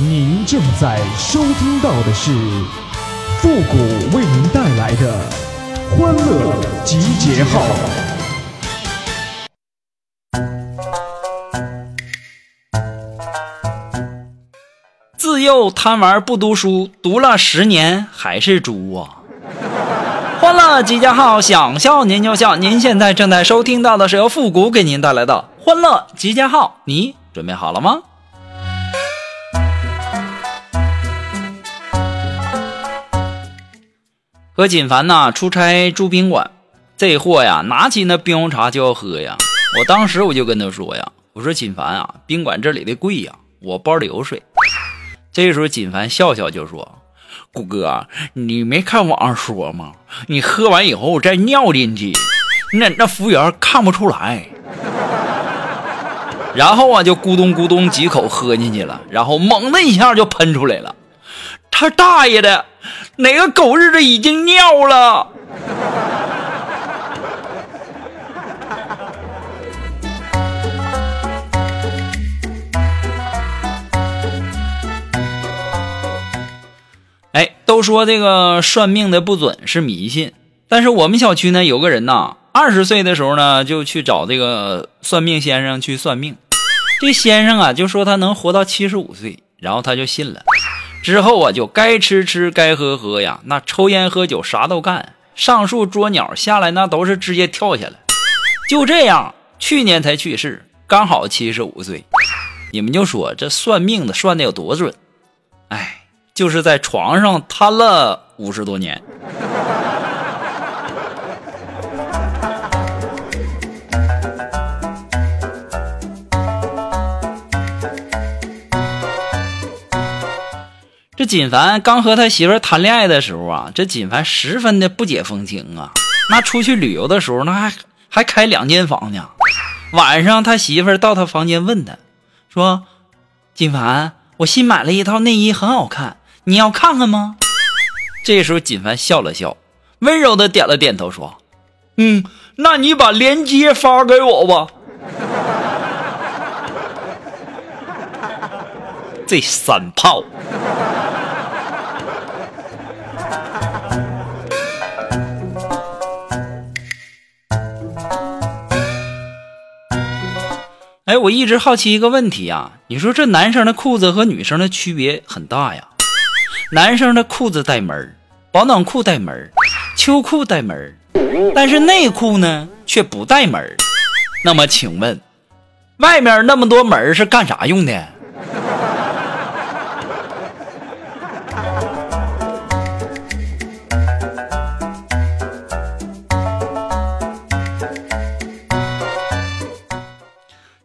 您正在收听到的是复古为您带来的欢乐集结号。自幼贪玩不读书，读了十年还是猪啊！欢乐集结号，想笑您就笑。您现在正在收听到的是由复古给您带来的欢乐集结号，你准备好了吗？和锦凡呐出差住宾馆，这货呀拿起那冰红茶就要喝呀。我当时我就跟他说呀，我说锦凡啊，宾馆这里的贵呀，我包里有水。这时候锦凡笑笑就说：“谷哥，你没看网上说吗？你喝完以后再尿进去，那那服务员看不出来。”然后啊就咕咚咕咚几口喝进去了，然后猛的一下就喷出来了。他大爷的！哪个狗日的已经尿了？哎，都说这个算命的不准是迷信，但是我们小区呢有个人呐，二十岁的时候呢就去找这个算命先生去算命，这先生啊就说他能活到七十五岁，然后他就信了。之后啊，就该吃吃，该喝喝呀，那抽烟喝酒啥都干，上树捉鸟下来那都是直接跳下来。就这样，去年才去世，刚好七十五岁。你们就说这算命的算的有多准？哎，就是在床上瘫了五十多年。锦凡刚和他媳妇谈恋爱的时候啊，这锦凡十分的不解风情啊。那出去旅游的时候，那还还开两间房呢。晚上他媳妇到他房间问他，说：“锦凡，我新买了一套内衣，很好看，你要看看吗？”这时候锦凡笑了笑，温柔的点了点头，说：“嗯，那你把链接发给我吧。”这三炮。哎，我一直好奇一个问题啊，你说这男生的裤子和女生的区别很大呀？男生的裤子带门保暖裤带门秋裤带门但是内裤呢却不带门那么请问，外面那么多门是干啥用的？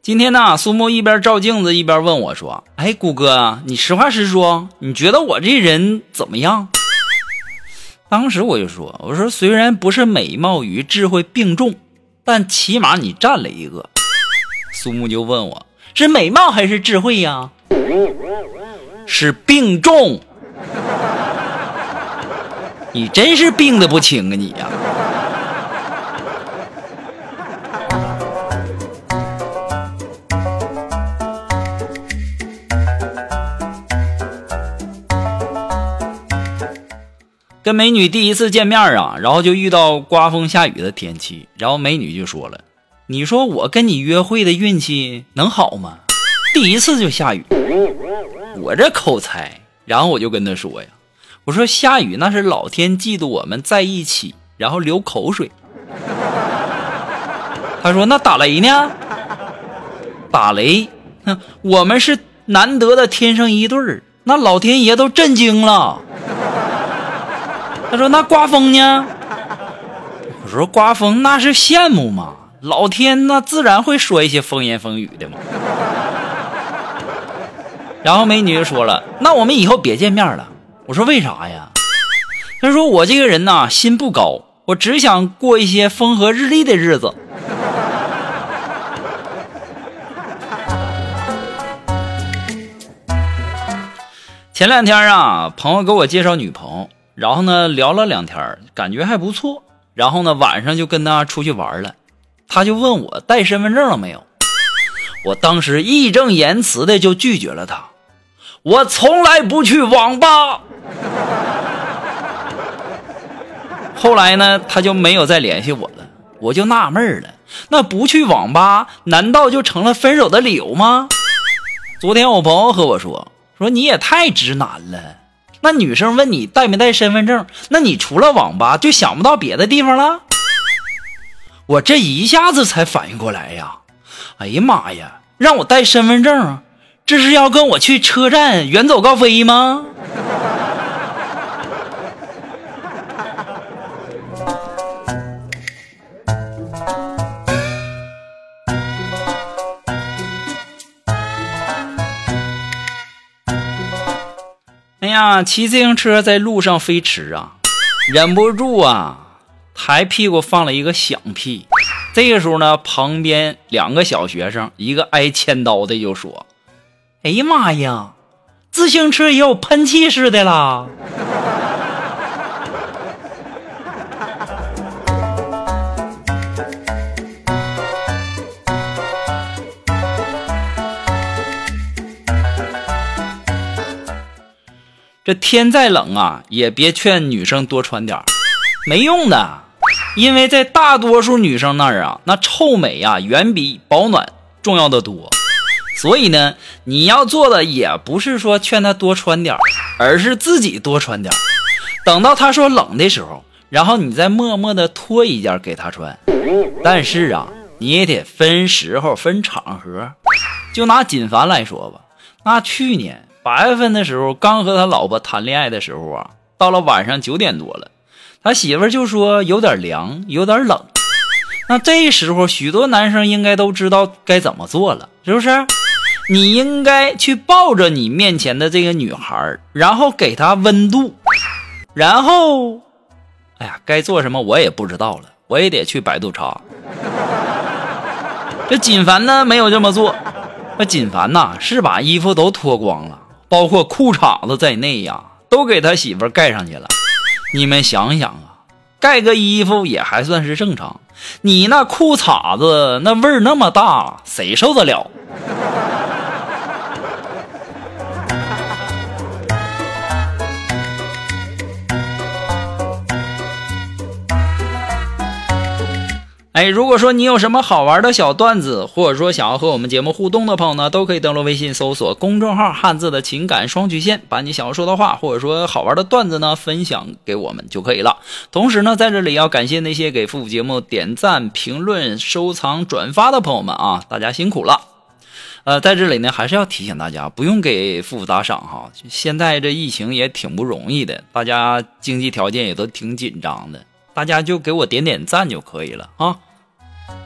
今天呢，苏木一边照镜子一边问我说：“哎，谷哥，你实话实说，你觉得我这人怎么样？”当时我就说：“我说虽然不是美貌与智慧并重，但起码你占了一个。”苏木就问我：“是美貌还是智慧呀？”是并重。你真是病的不轻啊，你呀！跟美女第一次见面啊，然后就遇到刮风下雨的天气，然后美女就说了：“你说我跟你约会的运气能好吗？第一次就下雨。”我这口才，然后我就跟她说呀：“我说下雨那是老天嫉妒我们在一起，然后流口水。”她说：“那打雷呢？打雷，哼，我们是难得的天生一对儿，那老天爷都震惊了。”他说：“那刮风呢？”我说：“刮风那是羡慕嘛，老天那自然会说一些风言风语的嘛。”然后美女就说了：“那我们以后别见面了。”我说：“为啥呀？”他说：“我这个人呐，心不高，我只想过一些风和日丽的日子。”前两天啊，朋友给我介绍女朋友。然后呢，聊了两天，感觉还不错。然后呢，晚上就跟他出去玩了。他就问我带身份证了没有。我当时义正言辞的就拒绝了他。我从来不去网吧。后来呢，他就没有再联系我了，我就纳闷了，那不去网吧，难道就成了分手的理由吗？昨天我朋友和我说，说你也太直男了。那女生问你带没带身份证，那你除了网吧就想不到别的地方了？我这一下子才反应过来呀！哎呀妈呀，让我带身份证，这是要跟我去车站远走高飞吗？哎呀，骑自行车在路上飞驰啊，忍不住啊，抬屁股放了一个响屁。这个时候呢，旁边两个小学生，一个挨千刀的就说：“哎呀妈呀，自行车也有喷气式的啦！”这天再冷啊，也别劝女生多穿点没用的。因为在大多数女生那儿啊，那臭美呀远比保暖重要的多。所以呢，你要做的也不是说劝她多穿点而是自己多穿点等到她说冷的时候，然后你再默默的脱一件给她穿。但是啊，你也得分时候、分场合。就拿锦凡来说吧，那去年。八月份的时候，刚和他老婆谈恋爱的时候啊，到了晚上九点多了，他媳妇就说有点凉，有点冷。那这时候，许多男生应该都知道该怎么做了，是不是？你应该去抱着你面前的这个女孩，然后给她温度，然后，哎呀，该做什么我也不知道了，我也得去百度查。这锦凡呢，没有这么做，那锦凡呐，是把衣服都脱光了。包括裤衩子在内呀，都给他媳妇盖上去了。你们想想啊，盖个衣服也还算是正常，你那裤衩子那味儿那么大，谁受得了？哎，如果说你有什么好玩的小段子，或者说想要和我们节目互动的朋友呢，都可以登录微信搜索公众号“汉字的情感双曲线”，把你想要说的话，或者说好玩的段子呢，分享给我们就可以了。同时呢，在这里要感谢那些给复古节目点赞、评论、收藏、转发的朋友们啊，大家辛苦了。呃，在这里呢，还是要提醒大家，不用给复古打赏哈。现在这疫情也挺不容易的，大家经济条件也都挺紧张的。大家就给我点点赞就可以了啊！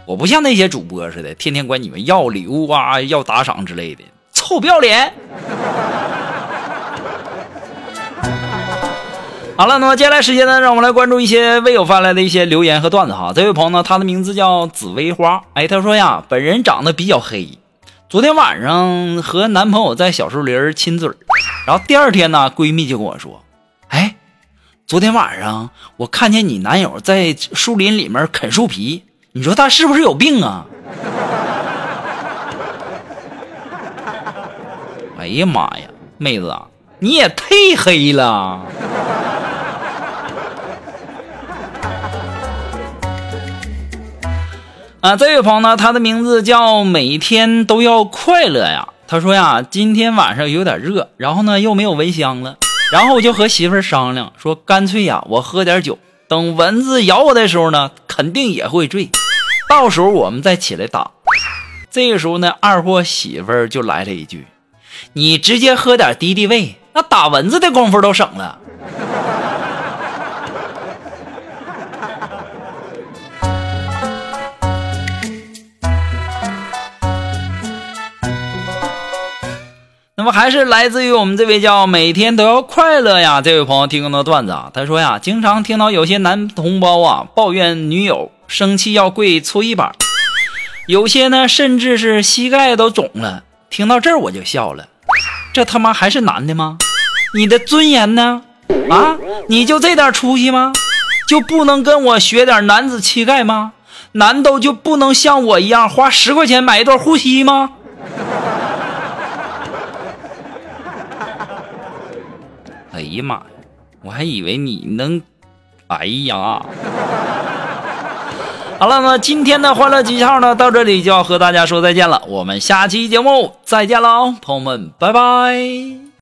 我不像那些主播似的，天天管你们要礼物啊、要打赏之类的，臭不要脸！好了，那么接下来时间呢，让我们来关注一些微友发来的一些留言和段子哈。这位朋友呢，他的名字叫紫薇花，哎，他说呀，本人长得比较黑，昨天晚上和男朋友在小树林亲嘴然后第二天呢，闺蜜就跟我说，哎。昨天晚上我看见你男友在树林里面啃树皮，你说他是不是有病啊？哎呀妈呀，妹子啊，你也忒黑了！啊，这位朋友呢，他的名字叫每天都要快乐呀。他说呀，今天晚上有点热，然后呢又没有蚊香了。然后我就和媳妇儿商量说，干脆呀，我喝点酒，等蚊子咬我的时候呢，肯定也会醉，到时候我们再起来打。这个时候呢，二货媳妇儿就来了一句：“你直接喝点敌敌畏，那打蚊子的功夫都省了。”还是来自于我们这位叫每天都要快乐呀这位朋友提供的段子啊，他说呀，经常听到有些男同胞啊抱怨女友生气要跪搓衣板，有些呢甚至是膝盖都肿了。听到这儿我就笑了，这他妈还是男的吗？你的尊严呢？啊，你就这点出息吗？就不能跟我学点男子气概吗？难道就不能像我一样花十块钱买一段护膝吗？哎呀妈呀，我还以为你能，哎呀。好了，那今天的欢乐极号呢，到这里就要和大家说再见了。我们下期节目再见喽，朋友们，拜拜。